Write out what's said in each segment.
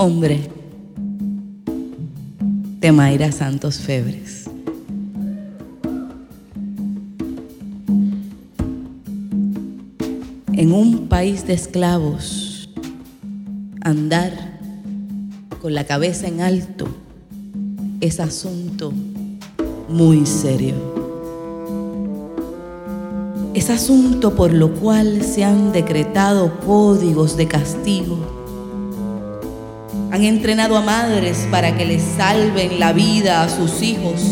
Hombre, de Mayra Santos Febres. En un país de esclavos, andar con la cabeza en alto es asunto muy serio. Es asunto por lo cual se han decretado códigos de castigo han entrenado a madres para que les salven la vida a sus hijos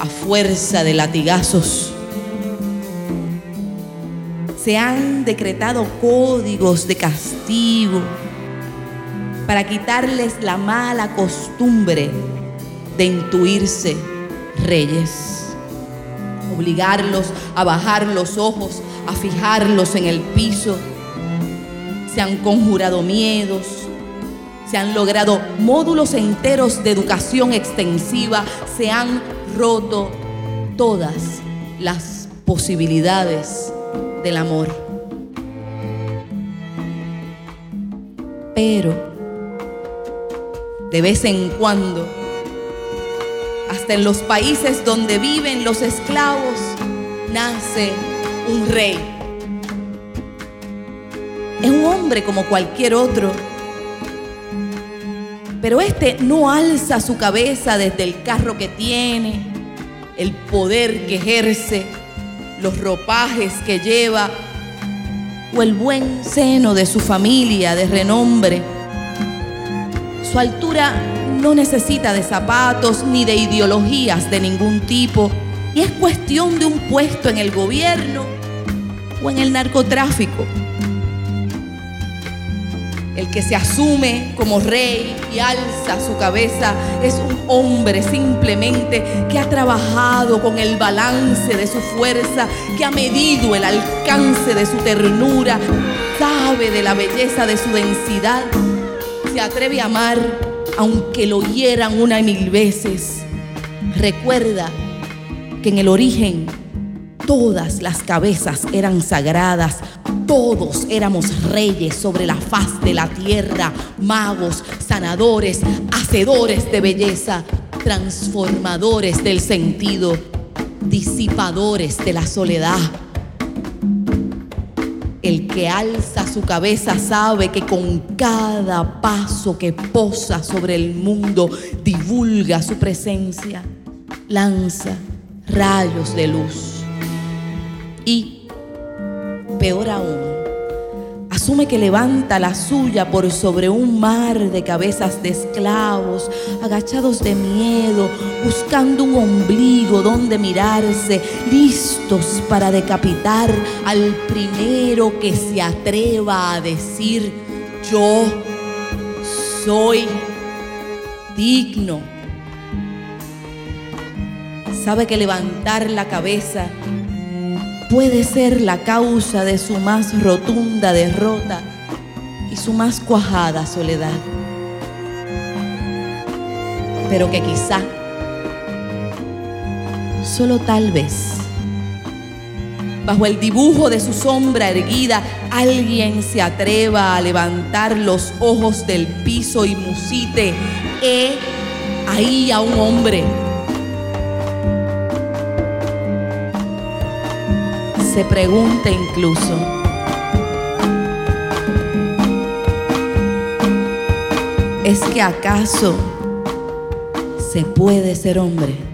a fuerza de latigazos. Se han decretado códigos de castigo para quitarles la mala costumbre de intuirse reyes, obligarlos a bajar los ojos, a fijarlos en el piso. Se han conjurado miedos, se han logrado módulos enteros de educación extensiva, se han roto todas las posibilidades del amor. Pero de vez en cuando, hasta en los países donde viven los esclavos, nace un rey. Es un hombre como cualquier otro pero este no alza su cabeza desde el carro que tiene, el poder que ejerce, los ropajes que lleva o el buen seno de su familia de renombre. Su altura no necesita de zapatos ni de ideologías de ningún tipo y es cuestión de un puesto en el gobierno o en el narcotráfico el que se asume como rey y alza su cabeza es un hombre simplemente que ha trabajado con el balance de su fuerza, que ha medido el alcance de su ternura, sabe de la belleza de su densidad, se atreve a amar aunque lo hieran una y mil veces. Recuerda que en el origen todas las cabezas eran sagradas, todos éramos reyes sobre la faz de la tierra, magos, sanadores, hacedores de belleza, transformadores del sentido, disipadores de la soledad. El que alza su cabeza sabe que con cada paso que posa sobre el mundo divulga su presencia, lanza rayos de luz. Y peor aún, asume que levanta la suya por sobre un mar de cabezas de esclavos, agachados de miedo, buscando un ombligo donde mirarse, listos para decapitar al primero que se atreva a decir, yo soy digno. Sabe que levantar la cabeza puede ser la causa de su más rotunda derrota y su más cuajada soledad. Pero que quizá, solo tal vez, bajo el dibujo de su sombra erguida, alguien se atreva a levantar los ojos del piso y musite, he ahí a un hombre se pregunte incluso, ¿es que acaso se puede ser hombre?